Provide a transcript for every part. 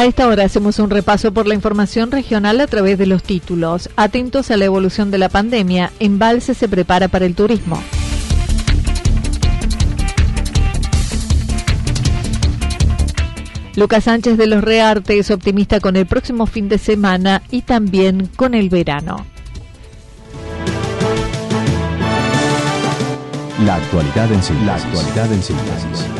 A esta hora hacemos un repaso por la información regional a través de los títulos. Atentos a la evolución de la pandemia, Embalse se prepara para el turismo. Lucas Sánchez de los Rearte es optimista con el próximo fin de semana y también con el verano. La actualidad en síntesis. La actualidad en síntesis.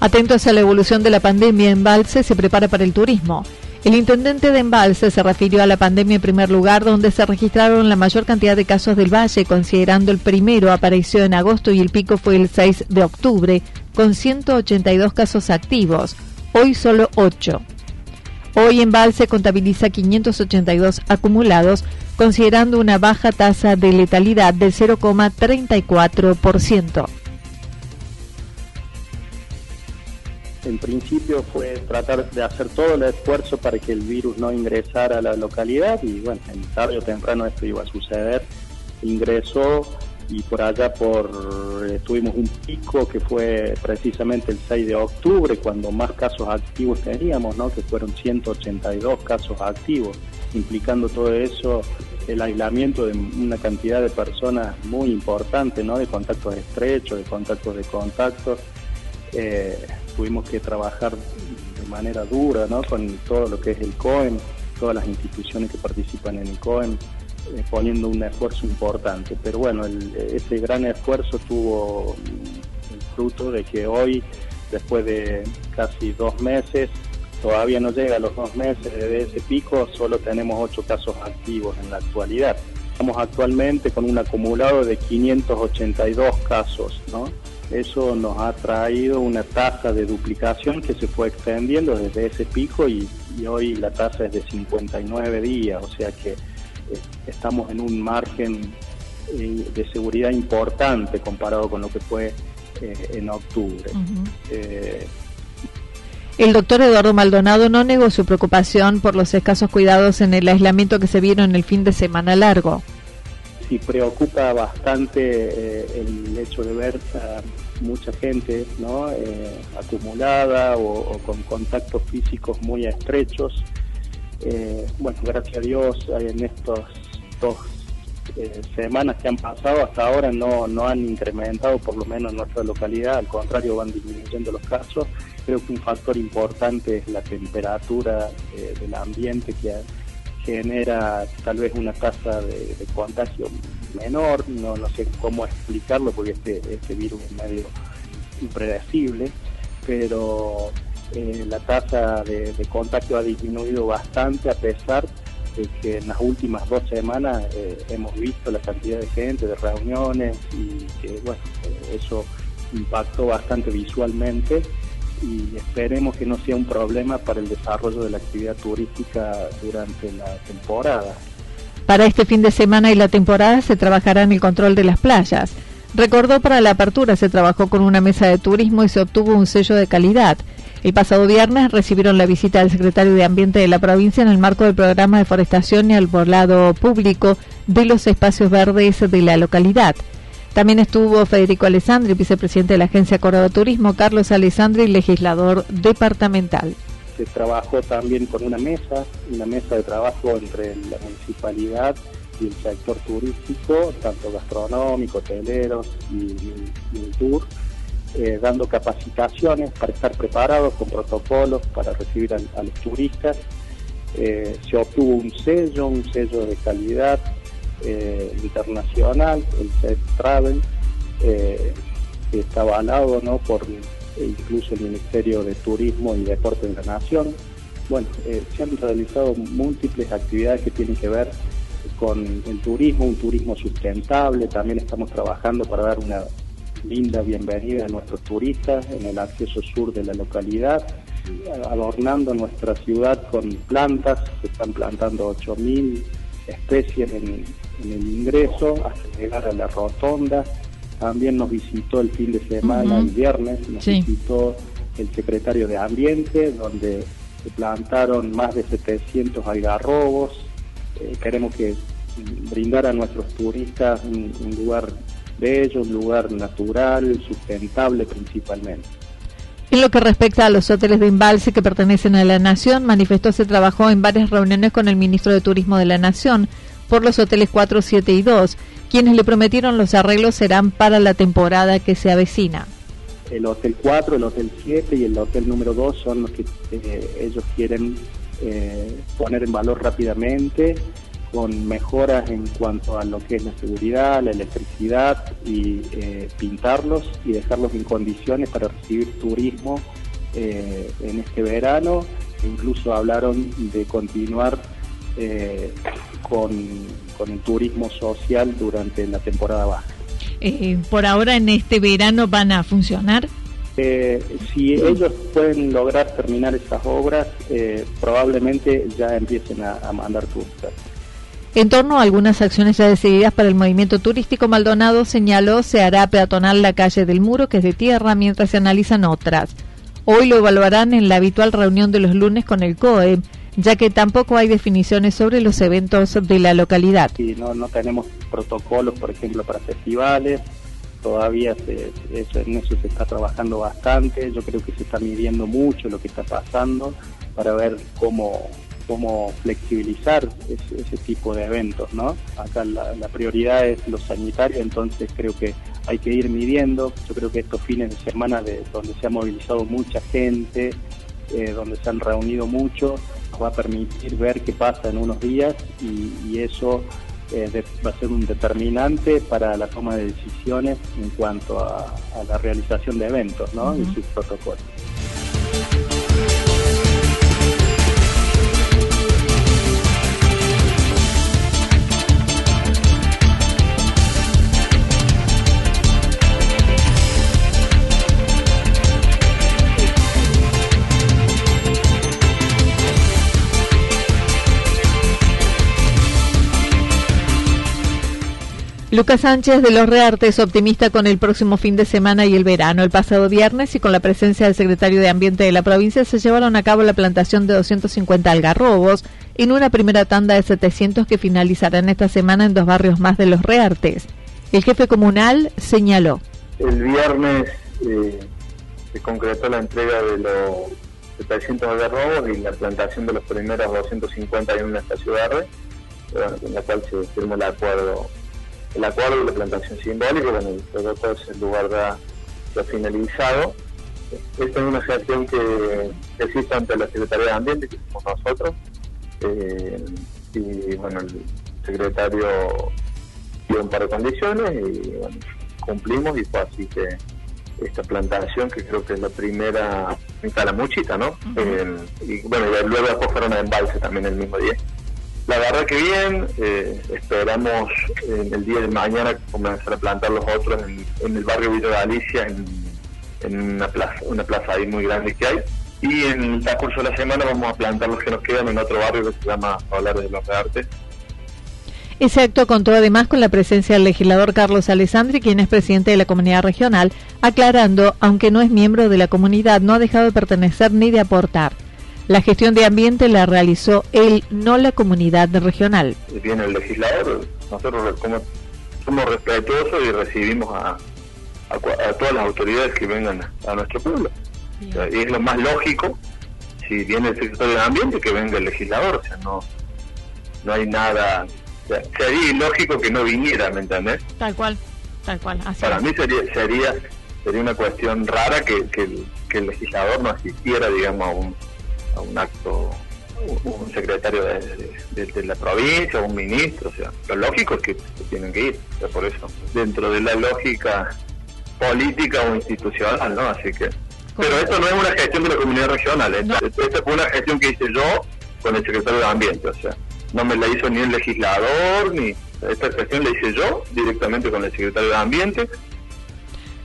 Atentos a la evolución de la pandemia, Embalse se prepara para el turismo. El intendente de Embalse se refirió a la pandemia en primer lugar, donde se registraron la mayor cantidad de casos del Valle, considerando el primero apareció en agosto y el pico fue el 6 de octubre, con 182 casos activos. Hoy solo 8. Hoy Embalse contabiliza 582 acumulados, considerando una baja tasa de letalidad del 0,34% en principio fue tratar de hacer todo el esfuerzo para que el virus no ingresara a la localidad y bueno, en tarde o temprano esto iba a suceder. Ingresó y por allá por eh, tuvimos un pico que fue precisamente el 6 de octubre cuando más casos activos teníamos, ¿no? que fueron 182 casos activos, implicando todo eso el aislamiento de una cantidad de personas muy importante, ¿no? de contactos estrechos, de contactos de contactos. Eh, tuvimos que trabajar de manera dura ¿no? con todo lo que es el COEM, todas las instituciones que participan en el COEM, eh, poniendo un esfuerzo importante. Pero bueno, ese gran esfuerzo tuvo el fruto de que hoy, después de casi dos meses, todavía no llega a los dos meses de ese pico, solo tenemos ocho casos activos en la actualidad. Estamos actualmente con un acumulado de 582 casos, ¿no? Eso nos ha traído una tasa de duplicación que se fue extendiendo desde ese pico y, hoy la tasa es de 59 días, o sea que eh, estamos en un margen eh, de seguridad importante comparado con lo que fue eh, en octubre. el doctor Eduardo Maldonado no negó su preocupación por los escasos cuidados en el aislamiento que se vieron el fin de semana largo sí preocupa bastante eh, el hecho de ver a mucha gente ¿no? Eh, acumulada o, con contactos físicos muy estrechos. Eh, bueno, gracias a Dios en estos dos semanas que han pasado hasta ahora no, no han incrementado, por lo menos en nuestra localidad, al contrario van disminuyendo los casos. Creo que un factor importante es la temperatura del ambiente que genera tal vez una tasa de, contagio menor, no, no sé cómo explicarlo porque este, este virus es medio impredecible, pero eh, la tasa de, contagio ha disminuido bastante a pesar de que en las últimas dos semanas eh, hemos visto la cantidad de gente, de reuniones y que bueno, eh, eso impactó bastante visualmente y esperemos que no sea un problema para el desarrollo de la actividad turística durante la temporada. Para este fin de semana y la temporada se trabajará en el control de las playas. Recordó para la apertura se trabajó con una mesa de turismo y se obtuvo un sello de calidad. El pasado viernes recibieron la visita del secretario de Ambiente de la provincia en el marco del programa de forestación y al volado público de los espacios verdes de la localidad. También estuvo Federico Alessandri, vicepresidente de la Agencia Córdoba Turismo, Carlos Alessandri, legislador departamental. Se trabajó también con una mesa, una mesa de trabajo entre la municipalidad y el sector turístico, tanto gastronómico, hoteleros y, el tour, eh, dando capacitaciones para estar preparados con protocolos para recibir a, los turistas. Eh, se obtuvo un sello, un sello de calidad eh, internacional, el SED Travel, que está avalado ¿no? por incluso el Ministerio de Turismo y Deporte de la Nación. Bueno, se han realizado múltiples actividades que tienen que ver con el turismo, un turismo sustentable. También estamos trabajando para dar una linda bienvenida a nuestros turistas en el acceso sur de la localidad, adornando nuestra ciudad con plantas. Se están plantando 8.000 especies en, el ingreso hasta llegar a la rotonda. También nos visitó el fin de semana, el viernes, nos visitó el secretario de Ambiente, donde se plantaron más de 700 algarrobos, eh, queremos que brindar a nuestros turistas un, lugar bello, un lugar natural, sustentable principalmente. En lo que respecta a los hoteles de embalse que pertenecen a la Nación, manifestó se trabajó en varias reuniones con el ministro de Turismo de la Nación por los hoteles 4, 7 y 2, quienes le prometieron los arreglos serán para la temporada que se avecina. El Hotel 4, el Hotel 7 y el Hotel número 2 son los que eh, ellos quieren eh, poner en valor rápidamente con mejoras en cuanto a lo que es la seguridad, la electricidad y eh, pintarlos y dejarlos en condiciones para recibir turismo en este verano. Incluso hablaron de continuar con, con, el turismo social durante la temporada baja. por ahora en este verano van a funcionar. Eh, si ellos pueden lograr terminar esas obras, eh, probablemente ya empiecen a, mandar turistas. En torno a algunas acciones ya decididas para el movimiento turístico, Maldonado señaló se hará peatonal la calle del Muro, que es de tierra, mientras se analizan otras. Hoy lo evaluarán en la habitual reunión de los lunes con el COE, ya que tampoco hay definiciones sobre los eventos de la localidad. No, no tenemos protocolos, por ejemplo, para festivales, todavía se, en eso se está trabajando bastante, yo creo que se está midiendo mucho lo que está pasando para ver cómo, cómo flexibilizar ese, tipo de eventos, ¿no? Acá la, prioridad es lo sanitario, entonces creo que hay que ir midiendo, yo creo que estos fines de semana de, donde se ha movilizado mucha gente, eh, donde se han reunido mucho, va a permitir ver qué pasa en unos días y eso eh, va a ser un determinante para la toma de decisiones en cuanto a, la realización de eventos ¿no? y sus protocolos. Lucas Sánchez de los Reartes, optimista con el próximo fin de semana y el verano. El pasado viernes y con la presencia del secretario de Ambiente de la provincia se llevaron a cabo la plantación de 250 algarrobos en una primera tanda de 700 que finalizarán esta semana en dos barrios más de los Reartes. El jefe comunal señaló. El viernes eh, se concretó la entrega de los 700 algarrobos y la plantación de los primeros 250 en una estación verde, en la cual se firmó el acuerdo el acuerdo y la plantación simbólica, bueno, ese lugar ya, finalizado. Esta es una gestión que existe ante la Secretaría de Ambiente, que somos nosotros, eh, y bueno, el secretario dio un par de condiciones y bueno, cumplimos y fue así que esta plantación, que creo que es la primera en Calamuchita, ¿no? Eh, y bueno, y luego después fueron a embalse también el mismo día. La verdad que bien, eh, esperamos en el día de mañana comenzar a plantar los otros en, el barrio Villa Galicia, en, en una plaza, una plaza ahí muy grande que hay. Y en el transcurso de la semana vamos a plantar los que nos quedan en otro barrio que se llama Hablar de los Arte. Ese acto contó además con la presencia del legislador Carlos Alessandri, quien es presidente de la comunidad regional, aclarando, aunque no es miembro de la comunidad, no ha dejado de pertenecer ni de aportar. La gestión de ambiente la realizó él, no la comunidad regional. Viene el legislador, nosotros como somos respetuosos y recibimos a, todas las autoridades que vengan a nuestro pueblo. y es lo más lógico, si viene el secretario de Ambiente, que venga el legislador. O sea, no, no hay nada. sería ilógico que no viniera, ¿me entendés? Tal cual, tal cual. Para mí sería, sería sería una cuestión rara que, que, el legislador no asistiera, digamos, a un a un acto un secretario de, la provincia, un ministro, o sea, lo lógico es que, tienen que ir, por eso, dentro de la lógica política o institucional, ¿no? Así que... Pero esto no es una gestión de la comunidad regional, esta, fue una gestión que hice yo con el secretario de Ambiente, o sea, no me la hizo ni el legislador, ni... Esta gestión la hice yo directamente con el secretario de Ambiente,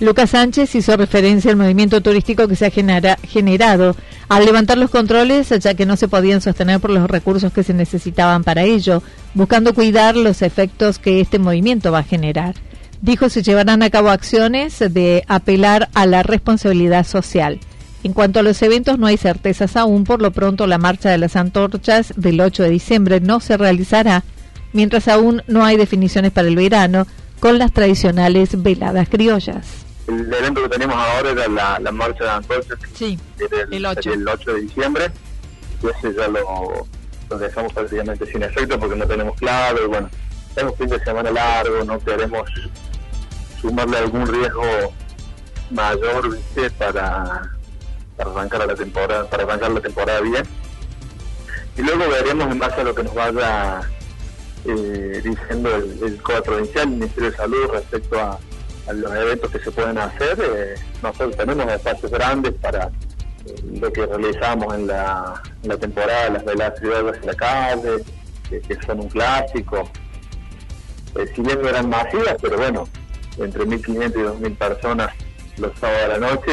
Lucas Sánchez hizo referencia al movimiento turístico que se ha generado al levantar los controles, ya que no se podían sostener por los recursos que se necesitaban para ello, buscando cuidar los efectos que este movimiento va a generar. Dijo se llevarán a cabo acciones de apelar a la responsabilidad social. En cuanto a los eventos, no hay certezas aún. Por lo pronto, la marcha de las antorchas del 8 de diciembre no se realizará, mientras aún no hay definiciones para el verano con las tradicionales veladas criollas el evento que tenemos ahora era la, marcha de Antorchas, sí, el, 8. el 8 de diciembre, y ese ya lo, dejamos prácticamente sin efecto porque no tenemos claro, y bueno, tenemos fin de semana largo, no queremos sumarle algún riesgo mayor ¿viste? Para, para arrancar la temporada, para arrancar la temporada bien. Y luego veremos en base a lo que nos vaya eh, diciendo el, el Provincial, el Ministerio de Salud respecto a a los eventos que se pueden hacer. Eh, nosotros tenemos espacios grandes para eh, lo que realizamos en la, temporada, las veladas en la calle, que, son un clásico. Eh, si bien eran masivas, pero bueno, entre 1.500 y 2.000 personas los sábados a la noche,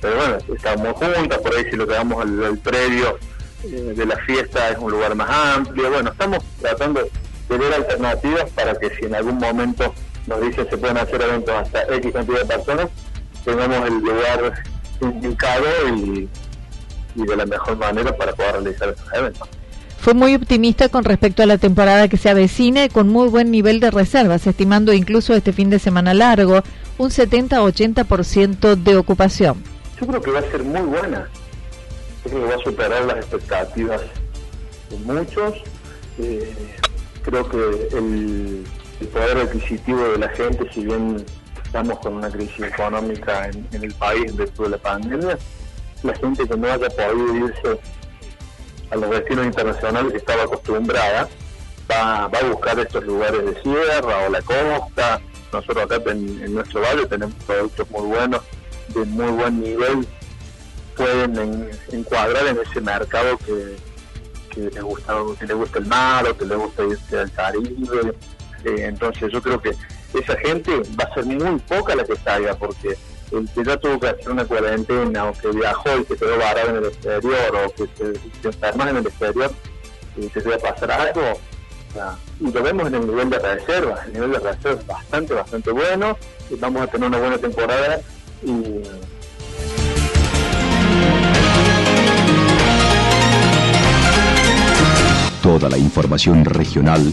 pero bueno, estamos juntas, por ahí si lo quedamos al, al predio de la fiesta es un lugar más amplio, bueno, estamos tratando de ver alternativas para que si en algún momento nos dice se pueden hacer eventos hasta X cantidad de personas, tengamos el lugar indicado y, de la mejor manera para poder realizar estos eventos. Fue muy optimista con respecto a la temporada que se avecina y con muy buen nivel de reservas, estimando incluso este fin de semana largo un 70-80% de ocupación. Yo creo que va a ser muy buena. Yo creo que va a superar las expectativas de muchos. Eh, creo que el, el poder adquisitivo de la gente, si bien estamos con una crisis económica en, el país después de la pandemia, la gente que no haya podido irse a los destinos internacionales estaba acostumbrada, va, a buscar estos lugares de sierra o la costa. Nosotros acá en, nuestro barrio tenemos productos muy buenos, de muy buen nivel, pueden encuadrar en ese mercado que, que les gusta, que les gusta el mar o que les gusta irse al Caribe entonces yo creo que esa gente va a ser muy poca la que salga, porque el que ya tuvo que hacer una cuarentena, o que viajó y que quedó varado en el exterior, o que se, enferma en el exterior, y se va a pasar algo, y lo vemos en el nivel de reserva, el nivel de reserva es bastante, bastante bueno, y vamos a tener una buena temporada y toda la información regional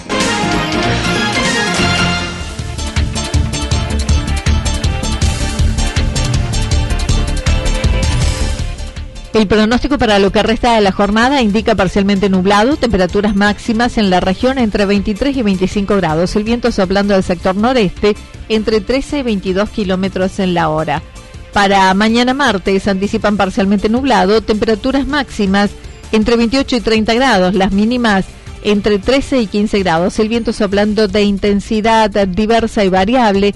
El pronóstico para lo que resta de la jornada indica parcialmente nublado, temperaturas máximas en la región entre 23 y 25 grados, el viento soplando del sector noreste entre 13 y 22 kilómetros en la hora. Para mañana martes anticipan parcialmente nublado, temperaturas máximas entre 28 y 30 grados, las mínimas entre 13 y 15 grados, el viento soplando de intensidad diversa y variable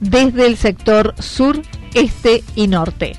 desde el sector sur, este y norte.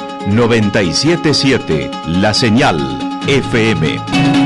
977 La Señal FM.